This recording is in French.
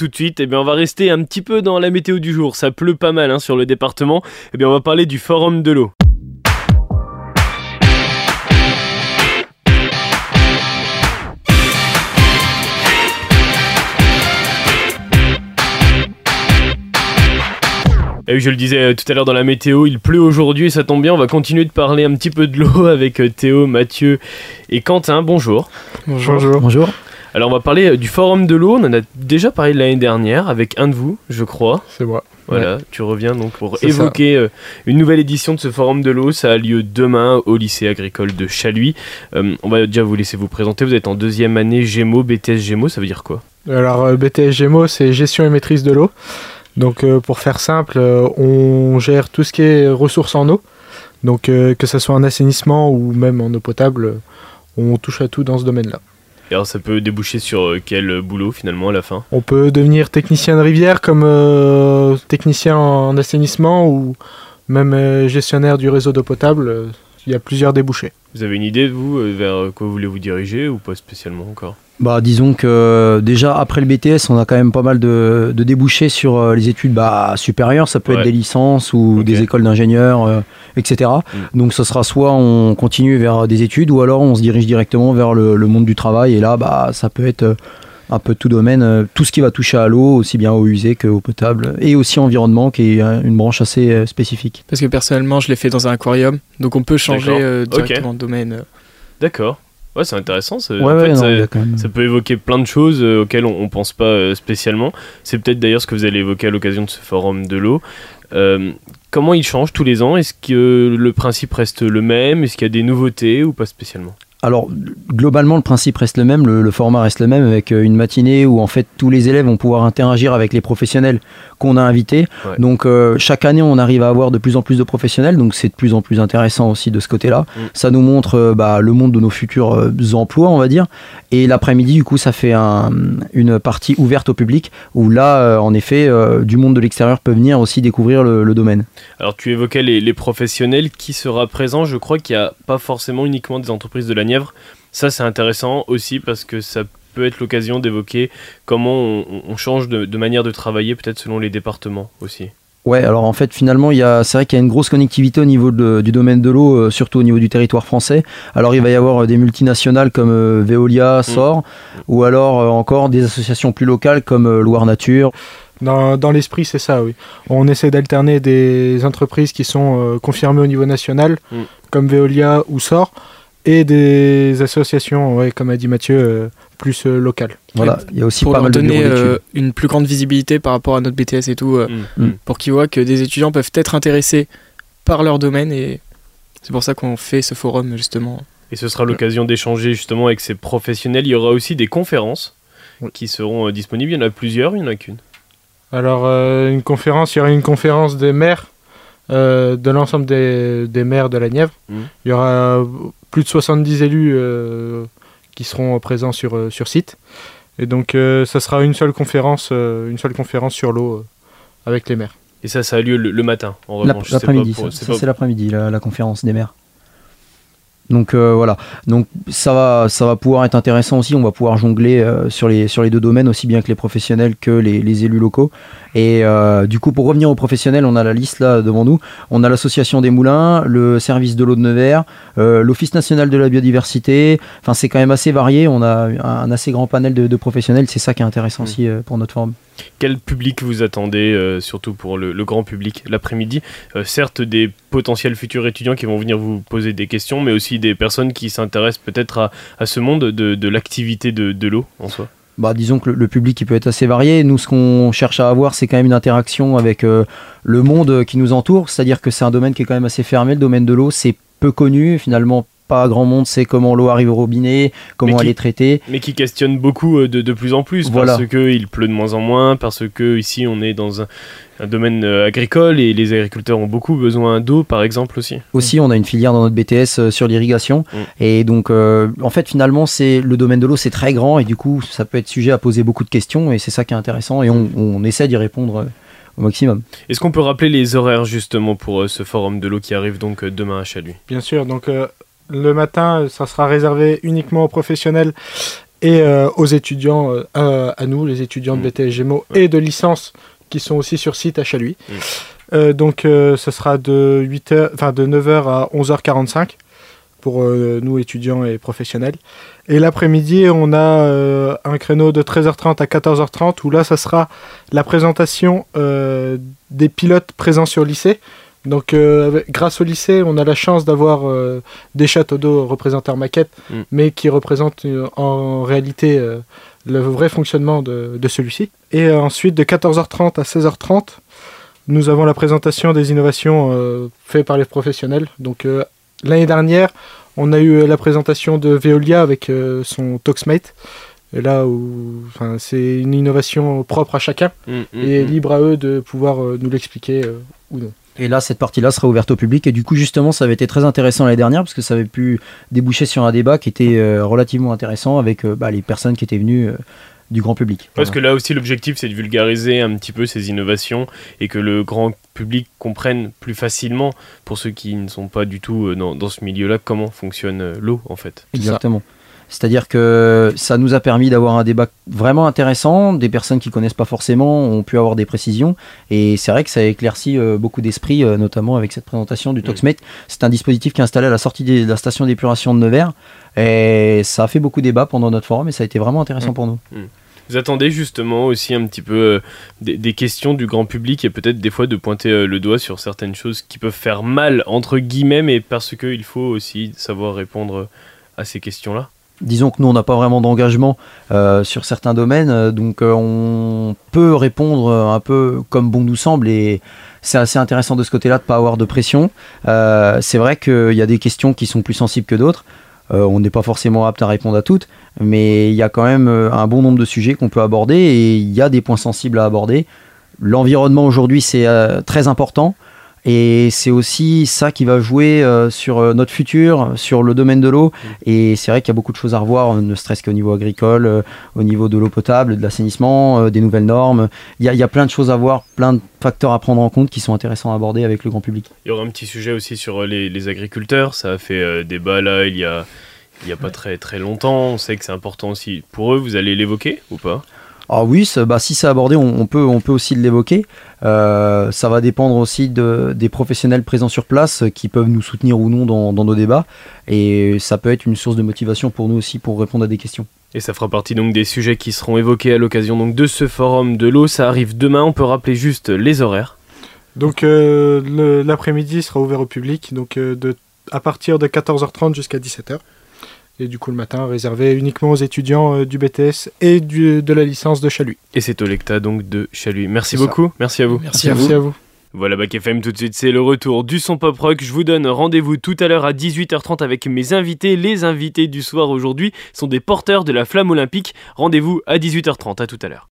Tout de suite, eh bien, on va rester un petit peu dans la météo du jour. Ça pleut pas mal hein, sur le département. Eh bien, on va parler du forum de l'eau. Et oui, je le disais euh, tout à l'heure dans la météo, il pleut aujourd'hui et ça tombe bien. On va continuer de parler un petit peu de l'eau avec euh, Théo, Mathieu et Quentin. Bonjour. Bonjour. Bonjour. Alors, on va parler euh, du forum de l'eau. On en a déjà parlé l'année dernière avec un de vous, je crois. C'est moi. Voilà, tu reviens donc pour évoquer euh, une nouvelle édition de ce forum de l'eau. Ça a lieu demain au lycée agricole de Chaluis. Euh, on va déjà vous laisser vous présenter. Vous êtes en deuxième année Gémeaux, BTS Gémeaux, ça veut dire quoi? Alors, BTS Gémeaux, c'est gestion et maîtrise de l'eau. Donc, euh, pour faire simple, on gère tout ce qui est ressources en eau. Donc, que ce soit en assainissement ou même en eau potable, on touche à tout dans ce domaine-là. Et alors ça peut déboucher sur euh, quel boulot finalement à la fin? On peut devenir technicien de rivière comme euh, technicien en assainissement ou même euh, gestionnaire du réseau d'eau potable. Il y a plusieurs débouchés. Vous avez une idée vous euh, vers quoi voulez vous diriger ou pas spécialement encore? Bah, disons que euh, déjà après le BTS, on a quand même pas mal de, de débouchés sur euh, les études bah, supérieures. Ça peut Ouais. être des licences ou des écoles d'ingénieurs, euh, etc. Mm. Donc, ce sera soit on continue vers des études ou alors on se dirige directement vers le, le monde du travail. Et là, bah, ça peut être euh, un peu tout domaine, euh, tout ce qui va toucher à l'eau, aussi bien eau usée que eau potable, et aussi environnement, qui est euh, une branche assez euh, spécifique. Parce que personnellement, je l'ai fait dans un aquarium, donc on peut changer euh, directement de domaine. D'accord. Ouais, c'est intéressant. ça- Ouais, en ouais, fait, non, ça- il y a quand même- Ça peut évoquer plein de choses euh, auxquelles on, on pense pas euh, spécialement. C'est peut-être d'ailleurs ce que vous allez évoquer à l'occasion de ce forum de l'eau. Euh, comment il change tous les ans? Est-ce que le principe reste le même? Est-ce qu'il y a des nouveautés ou pas spécialement? Alors, globalement, le principe reste le même, le, le format reste le même, avec euh, une matinée où en fait tous les élèves vont pouvoir interagir avec les professionnels qu'on a invités. Ouais. Donc, euh, chaque année, on arrive à avoir de plus en plus de professionnels, donc c'est de plus en plus intéressant aussi de ce côté-là. Mm. Ça nous montre euh, bah, le monde de nos futurs euh, emplois, on va dire. Et l'après-midi, du coup, ça fait un- une partie ouverte au public où là, en effet, du monde de l'extérieur peut venir aussi découvrir le, le domaine. Alors tu évoquais les, les professionnels qui sera présent? Je crois qu'il n'y a pas forcément uniquement des entreprises de la Nièvre. Ça c'est intéressant aussi parce que ça peut être l'occasion d'évoquer comment on, on change de, de manière de travailler peut-être selon les départements aussi. Ouais, alors en fait, finalement, il y a, c'est vrai qu'il y a une grosse connectivité au niveau de- du domaine de l'eau, euh, surtout au niveau du territoire français. Alors, il va y avoir euh, des multinationales comme euh, Veolia, SOR, ou alors euh, encore des associations plus locales comme euh, Loire Nature. Dans, dans l'esprit, c'est ça, oui. On essaie d'alterner des entreprises qui sont euh, confirmées au niveau national, Mm. comme Veolia ou SOR, et des associations, ouais, comme a dit Mathieu, euh, plus euh, locales. Voilà, il y a aussi pour pas leur mal de donner euh, une plus grande visibilité par rapport à notre BTS et tout, euh, Mm. Mm. pour qu'ils voient que des étudiants peuvent être intéressés par leur domaine et c'est pour ça qu'on fait ce forum justement. Et ce sera l'occasion d'échanger justement avec ces professionnels. Il y aura aussi des conférences Oui. qui seront euh, disponibles. Il y en a plusieurs, il n'y en a qu'une. Alors, euh, une conférence, il y aura une conférence des maires, euh, de l'ensemble des, des maires de la Nièvre. Il y aura plus de 70 élus euh, qui seront présents sur, euh, sur site. Et donc, euh, ça sera une seule conférence, euh, une seule conférence sur l'eau euh, avec les maires. Et ça, ça a lieu le, le matin. En revanche, c'est L'après-midi, c'est la conférence des maires. Donc euh, voilà, donc ça va, ça va pouvoir être intéressant aussi. On va pouvoir jongler euh, sur les sur les deux domaines aussi bien que les professionnels que les, les élus locaux. Et euh, du coup, pour revenir aux professionnels, on a la liste là devant nous. On a l'association des moulins, le service de l'eau de Nevers, euh, l'office national de la biodiversité. Enfin, c'est quand même assez varié. On a un, assez grand panel de, de professionnels. C'est ça qui est intéressant Mm. aussi euh, pour notre forum. Quel public vous attendez, euh, surtout pour le, grand public, l'après-midi? Euh, Certes, des potentiels futurs étudiants qui vont venir vous poser des questions, mais aussi des personnes qui s'intéressent peut-être à, à ce monde de, de l'activité de, de l'eau en soi. bah, disons que le, le public il peut être assez varié. Nous, ce qu'on cherche à avoir, c'est quand même une interaction avec euh, le monde qui nous entoure. C'est-à-dire que c'est un domaine qui est quand même assez fermé. Le domaine de l'eau, c'est peu connu. Finalement, pas grand monde sait comment l'eau arrive au robinet, comment qui- elle est traitée. Mais qui questionne beaucoup euh, de, de plus en plus, Voilà. parce qu'il pleut de moins en moins, parce que ici on est dans un, un domaine euh, agricole et les agriculteurs ont beaucoup besoin d'eau, par exemple aussi. Aussi, on a une filière dans notre BTS euh, sur l'irrigation. Mm. Et donc, euh, en fait, finalement, c'est le domaine de l'eau, c'est très grand. Et du coup, ça peut être sujet à poser beaucoup de questions. Et c'est ça qui est intéressant. Et on, on essaie d'y répondre au maximum. Est-ce qu'on peut rappeler les horaires justement pour euh, ce forum de l'eau qui arrive donc euh, demain à Chaluis Bien sûr, donc euh, le matin, ça sera réservé uniquement aux professionnels et euh, aux étudiants, euh, à, nous, les étudiants de Mm. BTS Gémeaux Ouais. et de licence qui sont aussi sur site à Chaluis. Mm. Euh, donc ce sera de, 8h, enfin, de 9h à 11h45 pour nous étudiants et professionnels. Et l'après-midi, on a un créneau de 13h30 à 14h30 où là, ça sera la présentation des pilotes présents sur le lycée. Donc, euh, grâce au lycée, on a la chance d'avoir euh, des châteaux d'eau représenteurs maquettes, Mm. mais qui représentent euh, en réalité le vrai fonctionnement de, de celui-ci. Et ensuite, de 14h30 à 16h30, nous avons la présentation des innovations faites par les professionnels. Donc, l'année dernière, on a eu la présentation de Veolia avec son Toxmate. Et là où c'est une innovation propre à chacun Mm, mm, et libre à eux de pouvoir nous l'expliquer ou non. Et là, cette partie-là sera ouverte au public. Et du coup, justement, ça avait été très intéressant l'année dernière parce que ça avait pu déboucher sur un débat qui était euh, relativement intéressant avec euh, bah, les personnes qui étaient venues euh, du grand public. Parce que là aussi, l'objectif, c'est de vulgariser un petit peu ces innovations et que le grand public comprenne plus facilement, pour ceux qui ne sont pas du tout dans, dans ce milieu-là, comment fonctionne l'eau, en fait. Exactement. C'est-à-dire que ça nous a permis d'avoir un débat vraiment intéressant. Des personnes qui connaissent pas forcément ont pu avoir des précisions. Et c'est vrai que ça a éclairci euh, beaucoup d'esprits, euh, notamment avec cette présentation du Toxmate. C'est un dispositif qui est installé à la sortie des- de la station d'épuration de Nevers. Et ça a fait beaucoup de débat pendant notre forum et ça a été vraiment intéressant Mm. pour nous. Vous attendez justement aussi un petit peu euh, des, des questions du grand public et peut-être des fois de pointer euh, le doigt sur certaines choses qui peuvent faire mal, entre guillemets, mais parce qu'il faut aussi savoir répondre à ces questions-là? Disons que nous, on n'a pas vraiment d'engagement euh, sur certains domaines, euh, donc euh, on peut répondre un peu comme bon nous semble et c'est assez intéressant de ce côté-là de ne pas avoir de pression. C'est vrai qu'il y a des questions qui sont plus sensibles que d'autres. On n'est pas forcément apte à répondre à toutes, mais il y a quand même un bon nombre de sujets qu'on peut aborder et il y a des points sensibles à aborder. L'environnement aujourd'hui, c'est très important. Et c'est aussi ça qui va jouer euh, sur euh, notre futur, sur le domaine de l'eau. Et c'est vrai qu'il y a beaucoup de choses à revoir, euh, ne serait-ce qu'au niveau agricole, euh, au niveau de l'eau potable, de l'assainissement, euh, des nouvelles normes. Il y, a, il y a plein de choses à voir, plein de facteurs à prendre en compte qui sont intéressants à aborder avec le grand public. Il y aura un petit sujet aussi sur les, les agriculteurs. Ça a fait débat là il y a, il y a pas très très longtemps. On sait que c'est important aussi pour eux. Vous allez l'évoquer ou pas? Ah oui, bah, si c'est abordé, on, on peut, on peut aussi l'évoquer. Euh, ça va dépendre aussi de, des professionnels présents sur place euh, qui peuvent nous soutenir ou non dans, dans nos débats. Et ça peut être une source de motivation pour nous aussi pour répondre à des questions. Et ça fera partie donc des sujets qui seront évoqués à l'occasion donc de ce forum de l'eau. Ça arrive demain. On peut rappeler juste les horaires. Donc euh, l'après-midi sera ouvert au public, donc euh, de, à partir de 14h30 jusqu'à 17h. Et du coup le matin réservé uniquement aux étudiants euh, du BTS et du, de la licence de Chaluis. Et c'est Olecta donc de Chaluis. Merci ça. beaucoup. Merci à vous. Merci à vous. Merci à vous. Voilà Bac FM tout de suite, c'est le retour du son pop rock. Je vous donne rendez-vous tout à l'heure à 18h30 avec mes invités. Les invités du soir aujourd'hui sont des porteurs de la flamme olympique. Rendez-vous à 18h30, à tout à l'heure.